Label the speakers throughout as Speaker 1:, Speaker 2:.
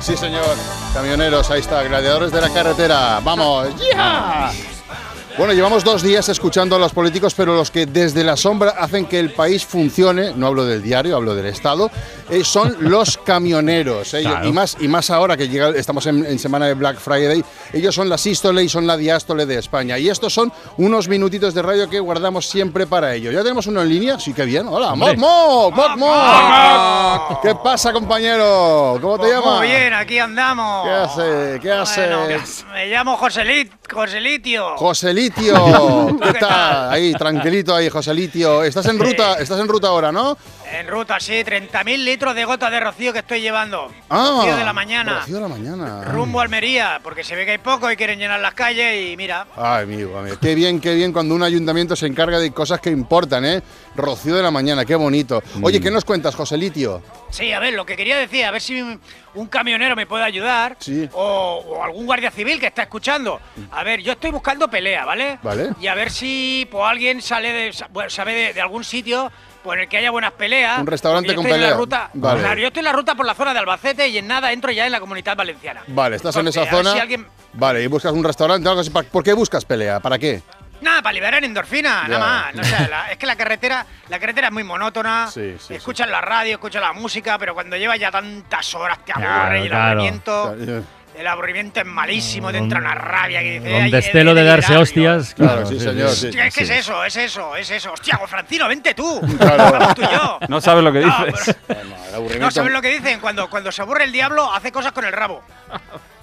Speaker 1: Sí, señor. Camioneros, ahí está. Gladiadores de la carretera. Vamos. ¡Ya! Bueno, llevamos dos días escuchando a los políticos, pero los que desde la sombra hacen que el país funcione, no hablo del diario, hablo del Estado, eh, son los camioneros. ellos.
Speaker 2: Claro.
Speaker 1: Y, más, y más ahora que llega, estamos en, en semana de Black Friday, ellos son la sístole y son la diástole de España. Y estos son unos minutitos de radio que guardamos siempre para ellos. ¿Ya tenemos uno en línea? Sí, que bien. Hola, Moc Moc. ¿Qué pasa, compañero? ¿Cómo te
Speaker 3: Pues
Speaker 1: llamas?
Speaker 3: Muy bien, aquí andamos.
Speaker 1: ¿Qué hace? ¿Qué hace?
Speaker 3: Bueno, me llamo Joselit, Joselitio.
Speaker 1: Joselitio, ¿qué
Speaker 3: ¿Qué
Speaker 1: tal? Ahí, tranquilito ahí, Joselitio. Estás en ruta, estás en ruta ahora, ¿no?
Speaker 3: En ruta, sí, 30.000 litros de gota de rocío que estoy llevando.
Speaker 1: Ah,
Speaker 3: Rocío de la mañana.
Speaker 1: Rocío de la mañana.
Speaker 3: Rumbo a Almería, porque se ve que hay poco y quieren llenar las calles y mira.
Speaker 1: Ay, amigo, amigo. Qué bien, qué bien cuando un ayuntamiento se encarga de cosas que importan, ¿eh? Rocío de la mañana, qué bonito. Oye, ¿qué nos cuentas, Joselitio?
Speaker 3: Sí, a ver, lo que quería decir, a ver si un- camionero me puede ayudar.
Speaker 1: Sí.
Speaker 3: O, o algún guardia civil que está escuchando. A ver, yo estoy buscando pelea, ¿vale?
Speaker 1: Vale.
Speaker 3: Y a ver si pues, alguien sale de, bueno, sabe de, de algún sitio pues, en el que haya buenas peleas.
Speaker 1: Un restaurante con
Speaker 3: estoy en la
Speaker 1: pelea.
Speaker 3: ruta-
Speaker 1: Vale.
Speaker 3: Claro, yo estoy en la ruta por la zona de Albacete y en nada entro ya en la comunidad valenciana.
Speaker 1: Vale, estás en
Speaker 3: Entonces,
Speaker 1: esa
Speaker 3: a ver
Speaker 1: zona.
Speaker 3: si alguien-
Speaker 1: Vale, y buscas un restaurante algo así. ¿Por por qué buscas pelea? ¿Para qué?
Speaker 3: Nada, para liberar endorfina,
Speaker 1: Ya.
Speaker 3: nada más. No sé, la- es que la carretera, la carretera es muy monótona.
Speaker 1: Sí, sí,
Speaker 3: escuchas la radio, escuchas la música, pero cuando llevas ya tantas horas te aburre
Speaker 2: Claro,
Speaker 3: y el
Speaker 2: claro.
Speaker 3: aburrimiento.
Speaker 1: Claro,
Speaker 3: El aburrimiento es malísimo, te entra una rabia que dice.
Speaker 2: Donde
Speaker 3: "Ay,
Speaker 2: esté
Speaker 3: he
Speaker 2: lo de darse
Speaker 3: liberarlo".
Speaker 2: hostias.
Speaker 1: Claro, sí, señor, sí.
Speaker 3: Hostia, es que es eso, es eso, es eso. Hostia, Francino, vente tú.
Speaker 1: Claro.
Speaker 3: Tú y yo.
Speaker 4: No sabes lo que
Speaker 3: No,
Speaker 4: dices.
Speaker 3: pero-
Speaker 1: No, el
Speaker 3: no, ¿sabes lo que dicen? Cuando, cuando se aburre el diablo, hace cosas con el rabo.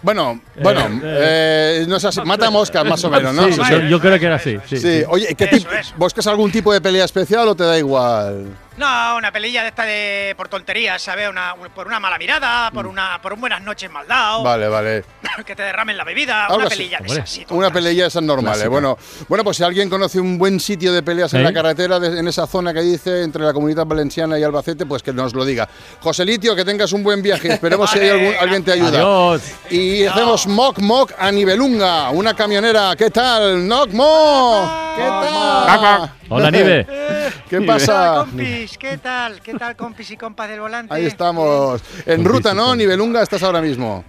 Speaker 1: Bueno, bueno, eh, no es así. Mata moscas, más o menos, ¿no?
Speaker 2: Sí, yo, creo que era así. Sí,
Speaker 1: Sí,
Speaker 2: sí.
Speaker 1: oye, ¿qué
Speaker 3: Eso, eso.
Speaker 1: ¿buscas algún tipo de pelea especial o te da igual?
Speaker 3: No, una pelilla de esta de por tonterías, ¿sabes? Una, un- por una mala mirada, por una por un buenas noches mal dado,
Speaker 1: Mm. Vale, vale.
Speaker 3: que te derramen la bebida, una
Speaker 1: así,
Speaker 3: pelilla de
Speaker 2: hombre.
Speaker 3: esas, sí,
Speaker 1: Una pelea esas normales.
Speaker 4: Clásica.
Speaker 1: Bueno, bueno, pues si alguien conoce un buen sitio de peleas en
Speaker 2: ¿Eh?
Speaker 1: la carretera, de- en esa zona que dice entre la comunidad valenciana y Albacete, pues que nos lo diga. José Litio, que tengas un buen viaje. Esperemos si hay
Speaker 3: Vale,
Speaker 1: algún- alguien te ayuda.
Speaker 2: Adiós.
Speaker 1: Y hacemos mock mock a Nivelunga, una camionera. ¿Qué tal? Knock mock. ¿Qué tal?
Speaker 2: Hola, Nive.
Speaker 1: ¿Qué pasa?
Speaker 3: compis, ¿qué tal? ¿Qué tal, compis y compas del volante?
Speaker 1: Ahí estamos. En ruta, ¿no? Nivelunga estás ahora mismo.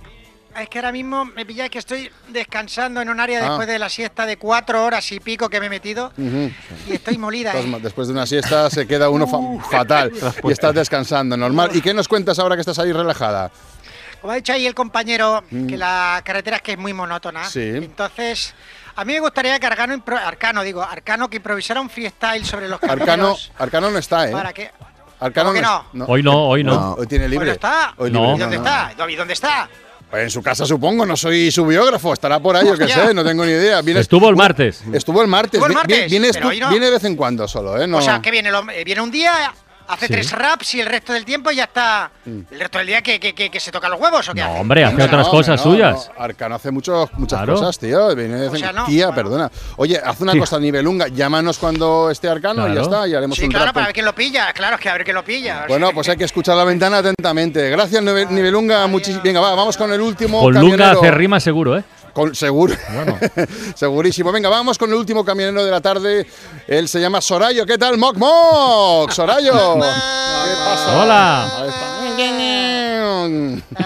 Speaker 3: Es que ahora mismo me pilláis que estoy descansando en un área
Speaker 1: Ah.
Speaker 3: después de la siesta de cuatro horas y pico que me he metido y estoy molida. ¿eh?
Speaker 1: Después de una siesta se queda uno fa- fatal y estás descansando, normal. ¿Y qué nos cuentas ahora que estás ahí relajada?
Speaker 3: Como ha dicho ahí el compañero, que la carretera es que es muy monótona.
Speaker 1: Mm. Sí.
Speaker 3: Entonces, a mí me gustaría que Arcano, Arcano, digo, Arcano que improvisara un freestyle sobre los
Speaker 1: Arcano. Arcano no está, ¿eh?
Speaker 3: ¿Para qué?
Speaker 1: Arcano
Speaker 3: ¿Cómo que no?
Speaker 2: Hoy no, hoy no.
Speaker 1: Hoy tiene libre.
Speaker 3: ¿Hoy no está?
Speaker 1: Hoy
Speaker 2: No.
Speaker 1: libre.
Speaker 3: ¿Y dónde está? ¿Y dónde está?
Speaker 1: Pues en su casa supongo, no soy su biógrafo, estará por ahí, yo qué sé, no tengo ni idea. Viene-
Speaker 2: Estuvo el martes.
Speaker 1: Estuvo el martes.
Speaker 3: Estuvo el
Speaker 1: vi- vi-
Speaker 3: martes,
Speaker 1: Viene,
Speaker 3: pero
Speaker 1: estu-
Speaker 3: hoy no.
Speaker 1: viene de vez en cuando solo, ¿eh? No.
Speaker 3: O sea, que viene, el hombre- viene un día, hace
Speaker 2: Sí.
Speaker 3: tres raps y el resto del tiempo ya está. El resto del día que, que, que, que se toca los huevos o qué
Speaker 2: No,
Speaker 3: hace?
Speaker 2: hombre, hace otras
Speaker 1: no,
Speaker 2: cosas
Speaker 1: no,
Speaker 2: suyas.
Speaker 1: no. Arcano hace muchos, muchas
Speaker 2: Claro.
Speaker 1: cosas, tío. Viene de
Speaker 3: O sea, no.
Speaker 1: Tía,
Speaker 3: Bueno.
Speaker 1: perdona. Oye, haz una cosa, Nivelunga. Llámanos cuando esté Arcano y ya está, y haremos
Speaker 3: Sí,
Speaker 1: un
Speaker 3: claro,
Speaker 1: rap.
Speaker 3: para ver quién lo pilla. Claro, es que a ver quién lo pilla.
Speaker 1: Bueno, pues hay que escuchar la ventana atentamente. Gracias, Nive- Nivelunga. muchis- Venga, va, vamos con el último.
Speaker 2: Con Lunga hace rima seguro, ¿eh?
Speaker 1: Con- seguro.
Speaker 2: Bueno.
Speaker 1: Segurísimo. Venga, vamos con el último camionero de la tarde. Él se llama Sorayo. ¿Qué tal, Moc Moc? Sorayo. ¿Qué pasa?
Speaker 2: Hola.
Speaker 1: Está.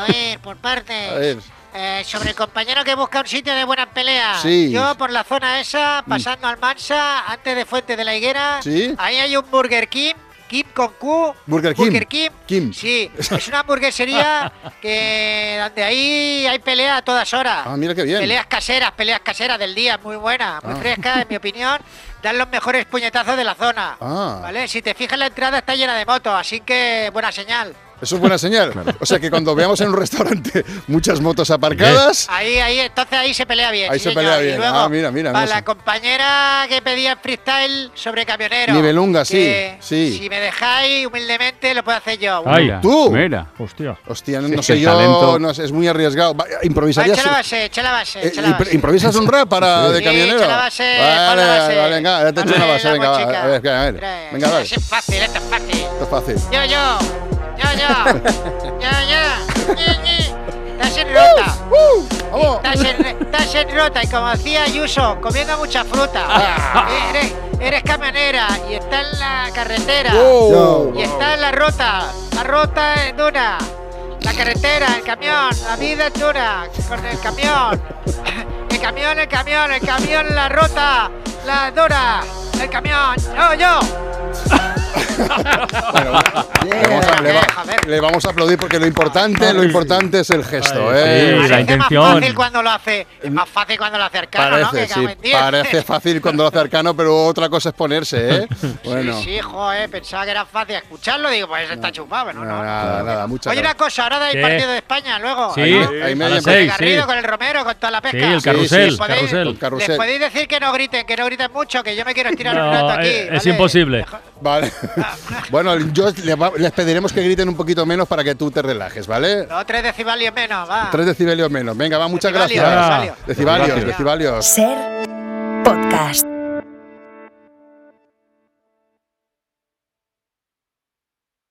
Speaker 3: A ver, por parte.
Speaker 1: A ver.
Speaker 3: Eh, sobre el compañero que busca un sitio de buenas peleas.
Speaker 1: Sí.
Speaker 3: Yo por la zona esa, pasando al Mansa, antes de Fuente de la Higuera,
Speaker 1: Sí.
Speaker 3: ahí hay un Burger King, Kim con Q.
Speaker 1: Burger.
Speaker 3: Burger.
Speaker 1: Kim.
Speaker 3: Sí, es una hamburguesería que donde ahí hay pelea a todas horas.
Speaker 1: Ah, mira qué bien.
Speaker 3: Peleas caseras, peleas caseras del día, muy buenas, muy
Speaker 1: Ah.
Speaker 3: frescas, en mi opinión. Dan los mejores puñetazos de la zona.
Speaker 1: Ah.
Speaker 3: ¿Vale? Si te fijas, la entrada está llena de motos, así que buena señal.
Speaker 1: Eso es buena señal. O sea que cuando veamos en un restaurante muchas motos aparcadas.
Speaker 3: Ahí, ahí, entonces ahí se pelea bien.
Speaker 1: Ahí
Speaker 3: sí,
Speaker 1: se
Speaker 3: señor.
Speaker 1: pelea
Speaker 3: Y
Speaker 1: bien.
Speaker 3: luego,
Speaker 1: Ah, mira, mira,
Speaker 3: Para
Speaker 1: mira,
Speaker 3: la
Speaker 1: sí.
Speaker 3: compañera que pedía freestyle sobre camionero.
Speaker 1: Nivelunga, sí, sí.
Speaker 3: Si me dejáis, humildemente lo puedo hacer yo.
Speaker 2: Ay,
Speaker 4: Mira,
Speaker 1: ¿Tú?
Speaker 4: Mira.
Speaker 2: Hostia.
Speaker 1: Hostia, no,
Speaker 4: Sí,
Speaker 1: no
Speaker 4: es
Speaker 1: sé yo, no sé, es muy arriesgado. ¿Improvisarías,
Speaker 3: echa la base, echa la base,
Speaker 1: eh,
Speaker 3: la base.
Speaker 1: ¿Improvisas un rap para de camionero?
Speaker 3: echa la base,
Speaker 1: vale,
Speaker 3: la base.
Speaker 1: vale, venga, ya te echo una
Speaker 3: Dale
Speaker 1: base,
Speaker 3: la
Speaker 1: venga, va, a ver, a ver. Venga.
Speaker 3: Esto es fácil, esto es fácil.
Speaker 1: Esto es fácil.
Speaker 3: Yo, yo, yo, yo, yo, yo. Estás en rota.
Speaker 1: ¡Vamos!
Speaker 3: Estás en, estás en rota y como decía Ayuso, comiendo mucha fruta.
Speaker 1: Ah.
Speaker 3: Eres, eres camionera y está en la carretera.
Speaker 1: Wow.
Speaker 3: Y está en la rota. La rota en una. La carretera, el camión, la vida es dura. Con el camión. El camión, el camión, el camión, la ruta, la dura. El camión, yo, yo.
Speaker 1: Bueno, le, vamos a, le va-
Speaker 3: Joder.
Speaker 1: le vamos a aplaudir porque lo importante, lo importante es el gesto,
Speaker 2: Ay,
Speaker 1: ¿eh?
Speaker 2: sí, la
Speaker 3: Parece
Speaker 2: intención.
Speaker 3: más fácil cuando lo hace. Es más fácil cuando lo hace Arcano, ¿no?
Speaker 1: Parece, sí,
Speaker 3: diez.
Speaker 1: parece fácil cuando lo hace Arcano, pero otra cosa es ponerse, ¿eh? Bueno,
Speaker 3: Sí, sí, joder, pensaba que era fácil escucharlo. Digo, pues está chupado, no, no.
Speaker 1: nada, nada, muchas
Speaker 3: Oye, una cosa, ahora hay
Speaker 2: ¿Qué?
Speaker 3: partido de España luego.
Speaker 2: Sí,
Speaker 3: ¿no?
Speaker 1: ahí con
Speaker 3: el
Speaker 2: seis,
Speaker 3: Garrido,
Speaker 2: sí.
Speaker 3: con el Romero, con toda la pesca.
Speaker 2: Sí, el carrusel,
Speaker 1: sí.
Speaker 3: Podéis-
Speaker 2: carrusel.
Speaker 1: Con carrusel.
Speaker 3: Les podéis decir que no griten, que no griten mucho, que yo me quiero estirar un
Speaker 2: No,
Speaker 3: rato aquí.
Speaker 2: es- imposible.
Speaker 1: Vale. Bueno, yo les, pediremos que griten un poquito menos para que tú te relajes, ¿vale?
Speaker 3: No, tres decibelios menos, va.
Speaker 1: Tres decibelios menos. Venga, va, muchas
Speaker 3: Decibalios,
Speaker 1: gracias.
Speaker 2: decibalios.
Speaker 1: Decibalios.
Speaker 4: Ser